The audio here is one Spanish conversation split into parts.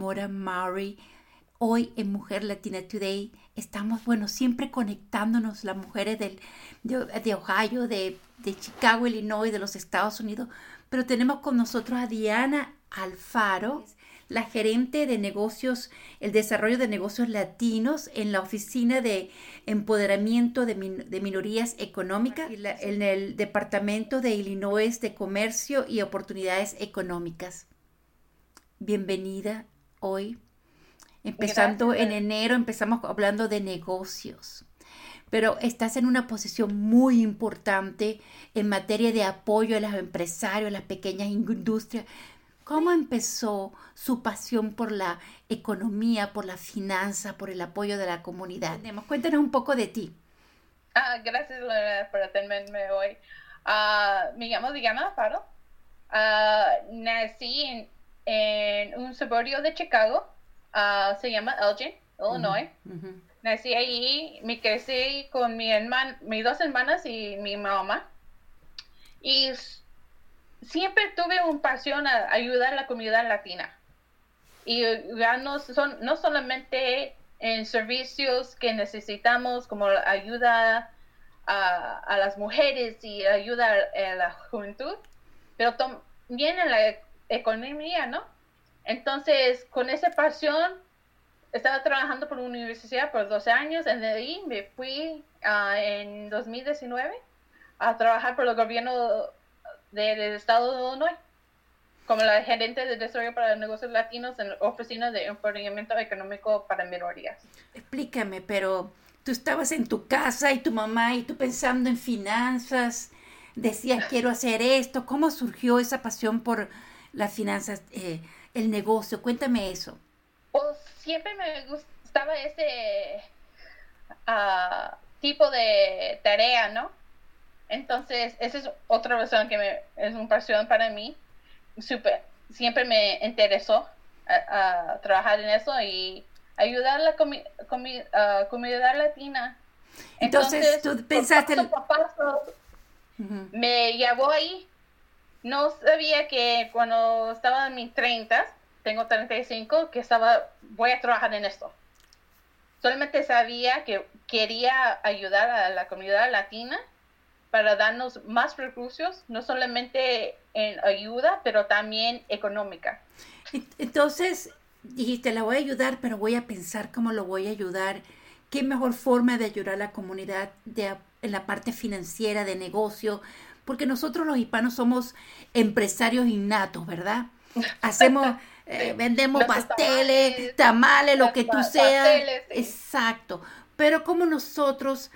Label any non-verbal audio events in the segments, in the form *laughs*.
Mora Murray. Hoy en Mujer Latina Today estamos, bueno, siempre conectándonos las mujeres del, de, Ohio, de, de Chicago, Illinois, de los Estados Unidos, pero tenemos con nosotros a Diana Alfaro, la gerente de negocios, el desarrollo de negocios latinos en la Oficina de Empoderamiento de, Minorías Económicas en el Departamento de Illinois de Comercio y Oportunidades Económicas. Bienvenida hoy. Empezando en enero, empezamos hablando de negocios pero estás en una posición muy importante en materia de apoyo a los empresarios, a las pequeñas industrias. ¿Cómo empezó su pasión por la economía, por la finanza, por el apoyo de la comunidad? Cuéntanos un poco de ti. Ah, gracias por atenderme hoy. Uh, me llamo Diana Faro. Uh, nací en, un suburbio de Chicago. se llama Elgin, Illinois. Nací allí, me crecí con mi hermana, mis dos hermanas y mi mamá. Y siempre tuve una pasión a ayudar a la comunidad latina. Y ya no, son, no solamente en servicios que necesitamos, como ayuda a, las mujeres y ayuda a, la juventud, pero también en la economía, ¿no? Entonces, con esa pasión, estaba trabajando por una universidad por 12 años, de ahí me fui uh, en 2019 a trabajar por el gobierno del estado de Illinois como la gerente de desarrollo para negocios latinos en la oficina de empoderamiento económico para minorías. Explícame, pero tú estabas en tu casa y tu mamá y tú pensando en finanzas, decías quiero hacer esto, ¿cómo surgió esa pasión por las finanzas, eh, el negocio? Cuéntame eso. Pues siempre me gustaba ese ah, tipo de tarea, ¿no? Entonces, esa es otra razón que me, es una pasión para mí. Super, siempre me interesó a, trabajar en eso y ayudar a la comunidad latina. Entonces, tú pensaste... Me llevó ahí. No sabía que cuando estaba en mis 30, tengo 35, que estaba, voy a trabajar en esto. Solamente sabía que quería ayudar a la comunidad latina para darnos más recursos, no solamente en ayuda, pero también económica. Entonces, dijiste, la voy a ayudar, pero voy a pensar cómo lo voy a ayudar. ¿Qué mejor forma de ayudar a la comunidad de, en la parte financiera, de negocio? Porque nosotros los hispanos somos empresarios innatos, ¿verdad? Hacemos, *laughs* eh, vendemos pasteles, tamales, lo que tú seas. Exacto. Pero como nosotros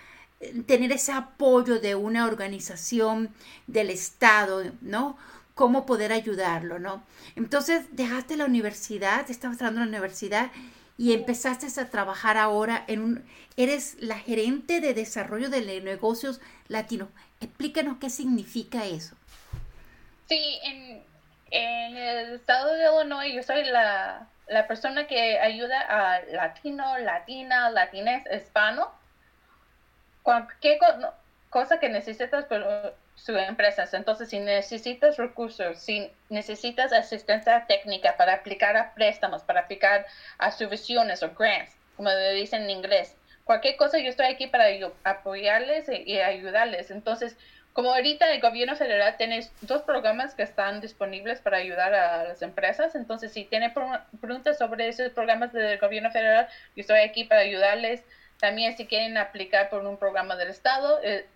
tener ese apoyo de una organización del Estado, ¿no? Cómo poder ayudarlo, ¿no? Entonces dejaste la universidad, estabas trabajando en la universidad y empezaste a trabajar ahora en un, eres la gerente de desarrollo de negocios latinos. Explícanos qué significa eso. Sí, en, el estado de Illinois yo soy la, la persona que ayuda a latino, latina, latinés, hispano cualquier cosa que necesitas por su empresa. Entonces, si necesitas recursos, si necesitas asistencia técnica para aplicar a préstamos, para aplicar a subvenciones o grants, como dicen en inglés, cualquier cosa, yo estoy aquí para apoyarles y, ayudarles. Entonces, como ahorita el gobierno federal tiene dos programas que están disponibles para ayudar a las empresas, entonces si tiene preguntas sobre esos programas del gobierno federal, yo estoy aquí para ayudarles. También si quieren aplicar por un programa del Estado, eh,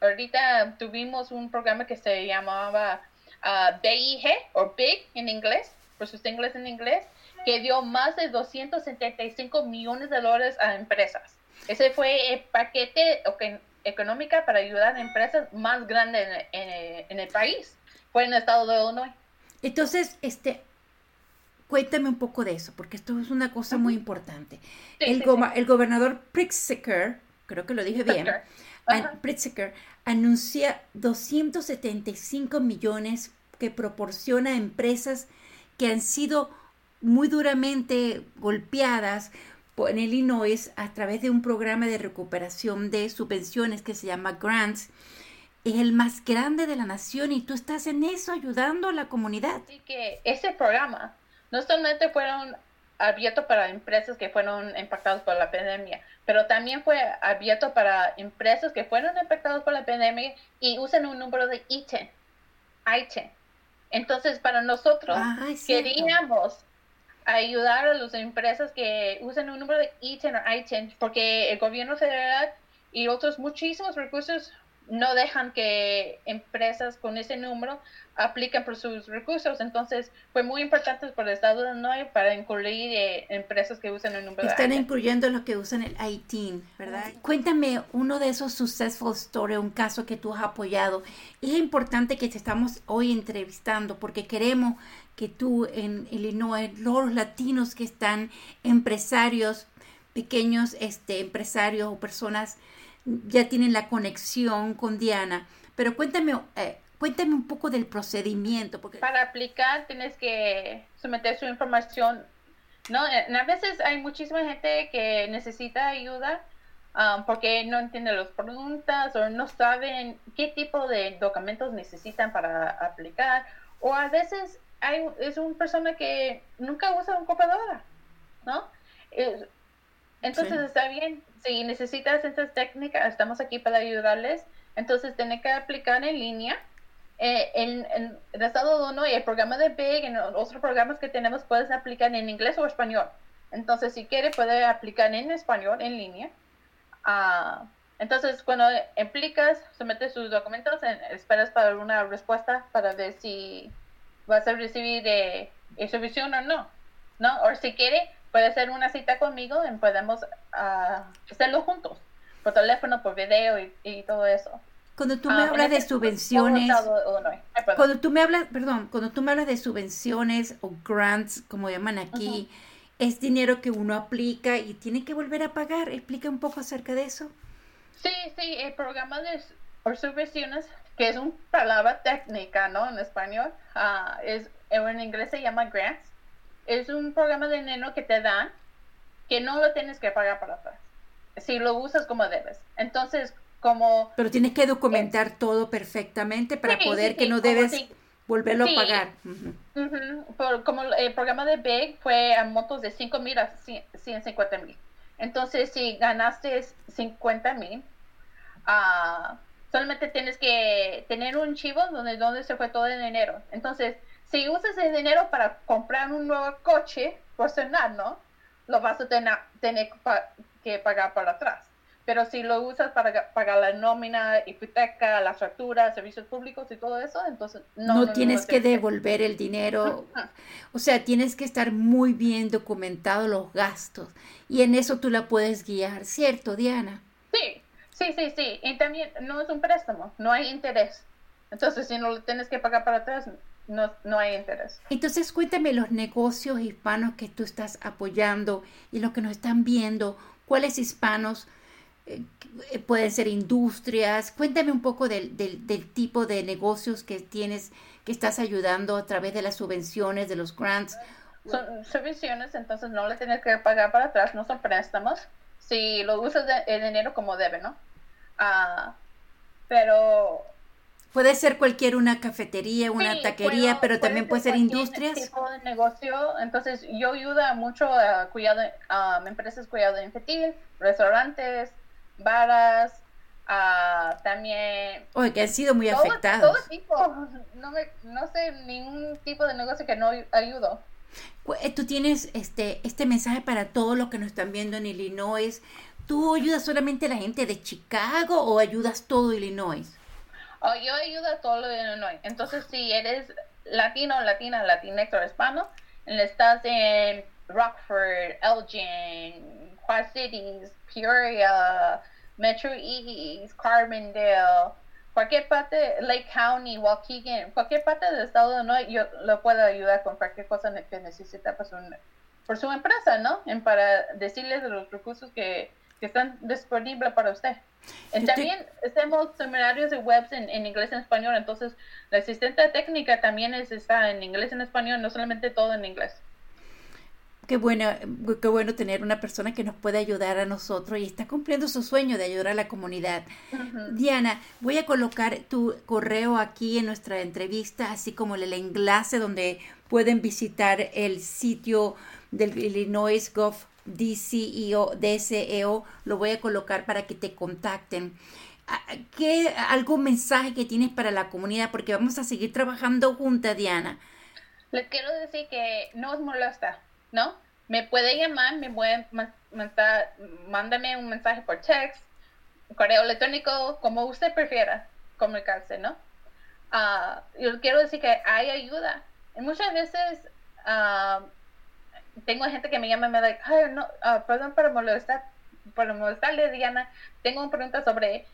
ahorita tuvimos un programa que se llamaba uh, BIG o BIG en inglés, por sus inglés en inglés, que dio más de 275 millones de dólares a empresas. Ese fue el paquete económico para ayudar a empresas más grandes en, en, el país. Fue en el estado de Illinois. Entonces, este, Cuéntame un poco de eso, porque esto es una cosa muy importante. el, el, gobernador Pritzker, creo que lo dije bien, Pritzker, anuncia 275 millones que proporciona a empresas que han sido muy duramente golpeadas en Illinois a través de un programa de recuperación de subvenciones que se llama Grants. Es el más grande de la nación y tú estás en eso ayudando a la comunidad. Así que ese programa no solamente fueron abierto para empresas que fueron impactadas por la pandemia, pero también fue abierto para empresas que fueron impactadas por la pandemia y usan un número de. ITIN. Entonces, para nosotros Ah, queríamos ayudar a las empresas que usan un número de ITIN o ITIN porque el gobierno federal y otros muchísimos recursos no dejan que empresas con ese número apliquen por sus recursos. Entonces, fue muy importante para el Estado de Illinois para incluir eh, empresas que usan el número Están de incluyendo los que usan el ITIN, ¿verdad? Cuéntame uno de esos successful stories, un caso que tú has apoyado. Es importante que te estamos hoy entrevistando porque queremos que tú en Illinois, los latinos que están empresarios, pequeños este, empresarios o personas, ya tienen la conexión con Diana. Pero cuéntame, eh, cuéntame un poco del procedimiento, porque Para aplicar tienes que someter su información. No, Eh, a veces hay muchísima gente que necesita ayuda um, porque no entiende las preguntas o no saben qué tipo de documentos necesitan para aplicar. O a veces hay, es una persona que nunca usa una computadora, ¿no? Entonces Sí. está bien, si necesitas estas técnicas, estamos aquí para ayudarles. Entonces tiene que aplicar en línea. Eh, en, en el estado de Illinois, el programa de BIG, en otros programas que tenemos, puedes aplicar en inglés o español. Entonces, si quiere, puede aplicar en español, en línea. Ah, entonces, cuando aplicas, sometes sus documentos, en- esperas para una respuesta para ver si vas a recibir eh, o no. ¿no? O si quiere, puede hacer una cita conmigo y podemos ah, hacerlo juntos, por teléfono, por video y, y todo eso. cuando tú me Ah, hablas de subvenciones. Ay. Cuando tú me hablas, perdón, cuando tú me hablas de subvenciones o grants, como llaman aquí, es dinero que uno aplica y tiene que volver a pagar. Explica un poco acerca de eso. Sí, sí, el programa de por subvenciones, que es una palabra técnica, ¿no? En español, ah, es, en inglés se llama grants. Es un programa de dinero que te dan que no lo tienes que pagar para atrás, si lo usas como debes. Entonces, como... Pero tienes que documentar todo perfectamente para. Sí, poder sí, que sí, no debes si- volverlo a pagar. Por- como el programa de Big fue a montos de 5 mil a 100 150 mil. Entonces, si ganaste 50 mil, ah, solamente tienes que tener un chivo donde, donde se fue todo el dinero. Entonces, si usas el dinero para comprar un nuevo coche personal, ¿no? Lo vas a tener, tener que pa- que pagar para atrás. Pero si lo usas para ga- pagar la nómina, hipoteca, las facturas, servicios públicos y todo eso, entonces No, no, no, tienes no que devolver el dinero. O sea, tienes que estar muy bien documentado los gastos. Y en eso tú la puedes guiar, ¿cierto, Diana? Sí, sí, sí, sí. Y también no es un préstamo, no hay interés. Entonces, si no lo tienes que pagar para atrás, no, no hay interés. Entonces cuéntame los negocios hispanos que tú estás apoyando y los que nos están viendo, cuáles hispanos eh, eh, pueden ser industrias. Cuéntame un poco del, del, del tipo de negocios que tienes, que estás ayudando a través de las subvenciones, de los grants. Son subvenciones, entonces no le tienes que pagar para atrás, no son préstamos. Si lo usas de- el dinero como debe, ¿no? Ah, pero Puede ser cualquier una cafetería, una Sí, taquería, puedo- pero también puede ser cualquier industrias. tipo de negocio. Entonces, yo ayudo mucho a cuidado, a empresas de cuidado infantil, restaurantes, baras, ah, también Oye, que han sido muy todo, afectados. todo tipo. No, me, no sé ningún tipo de negocio que no ayudo. Eh, Tú tienes este, este mensaje para todos los que nos están viendo en Illinois. ¿Tú ayudas solamente a la gente de Chicago o ayudas todo Illinois? Oh, yo ayudo a todo lo de Illinois. Entonces, si eres latino, latina, latinx o hispano, estás en Rockford, Elgin, Quad Cities, Peoria, Metro East, Carbondale, cualquier parte, Lake County, Waukegan, cualquier parte del estado de Illinois, yo lo puedo ayudar con cualquier cosa que necesita por su, por su empresa, ¿no? En para decirles de los recursos que, que están disponibles para usted. Yo también hacemos seminarios de webs en, en inglés y en español, entonces la asistente técnica también es, está en inglés y en español, no solamente todo en inglés. Qué bueno, qué bueno tener una persona que nos puede ayudar a nosotros y está cumpliendo su sueño de ayudar a la comunidad. Diana, voy a colocar tu correo aquí en nuestra entrevista, así como el enlace donde pueden visitar el sitio del Illinois Gov DCEO, DCEO, lo voy a colocar para que te contacten. Ah, ¿Qué, algún mensaje que tienes para la comunidad? Porque vamos a seguir trabajando juntas, Diana. Les quiero decir que no os molesta, ¿no? Me puede llamar, me puede mandar, mándame un mensaje por text, correo electrónico, como usted prefiera comunicarse, ¿no? Uh, yo quiero decir que hay ayuda. Muchas veces uh, tengo gente que me llama y me dice, Ay, no, uh, perdón por molestar, por molestarle, Diana, tengo una pregunta sobre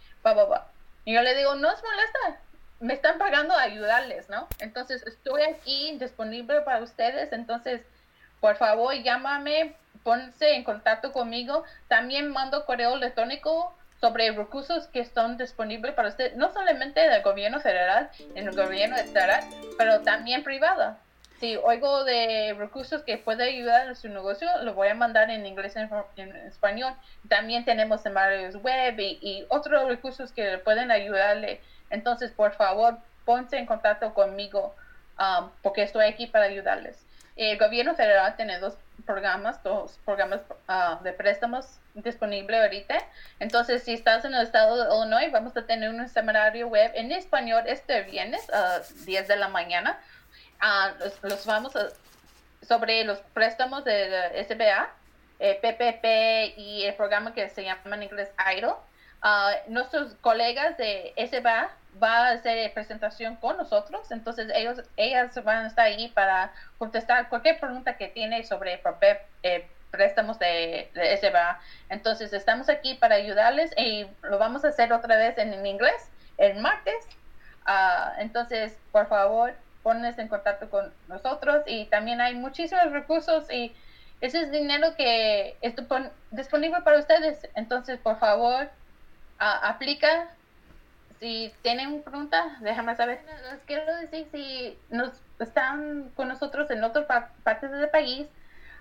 y yo le digo, no es molesta, me están pagando a ayudarles, ¿no? Entonces, estoy aquí disponible para ustedes, entonces, por favor, llámame, ponse en contacto conmigo. También mando correo electrónico sobre recursos que están disponibles para ustedes, no solamente del gobierno federal, en el gobierno estatal, pero también privado si oigo de recursos que puede ayudar a su negocio, lo voy a mandar en inglés y en, español. También tenemos varios web y, otros recursos que pueden ayudarle. Entonces, por favor, ponte en contacto conmigo um, porque estoy aquí para ayudarles. El gobierno federal tiene dos programas, dos programas uh, de préstamos disponibles ahorita. Entonces, si estás en el estado de Illinois, vamos a tener un seminario web en español este viernes a 10 de la mañana los, vamos a, sobre los préstamos de SBA, PPP eh, y el programa que se llama en inglés IDLE. nuestros colegas de SBA va a hacer presentación con nosotros, entonces ellos, ellas van a estar ahí para contestar cualquier pregunta que tiene sobre eh, préstamos de, SBA. Entonces estamos aquí para ayudarles y lo vamos a hacer otra vez en, inglés el martes. Ah, entonces, por favor, pones en contacto con nosotros y también hay muchísimos recursos y ese es dinero que está disponible para ustedes. Entonces, por favor, aplica. Si tienen pregunta, déjame saber. Les quiero decir, si nos están con nosotros en otras partes del país,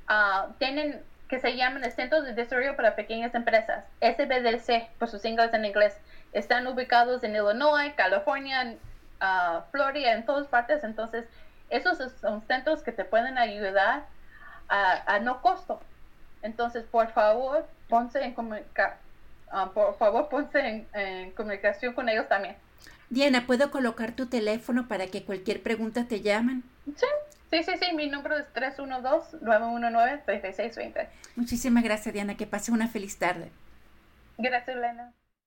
uh, tienen que se llaman el Centro de Desarrollo para Pequeñas Empresas, SBDC, por sus siglas en inglés. Están ubicados en Illinois, California, Florida, en todas partes. Entonces, esos son centros que te pueden ayudar a, no costo. Entonces, por favor, ponse en uh, por favor, ponse en, comunicación con ellos también. Diana, ¿puedo colocar tu teléfono para que cualquier pregunta te llamen? Sí, sí, sí, sí. Mi número es 312-919-3620. Muchísimas gracias, Diana. Que pase una feliz tarde. Gracias, Elena.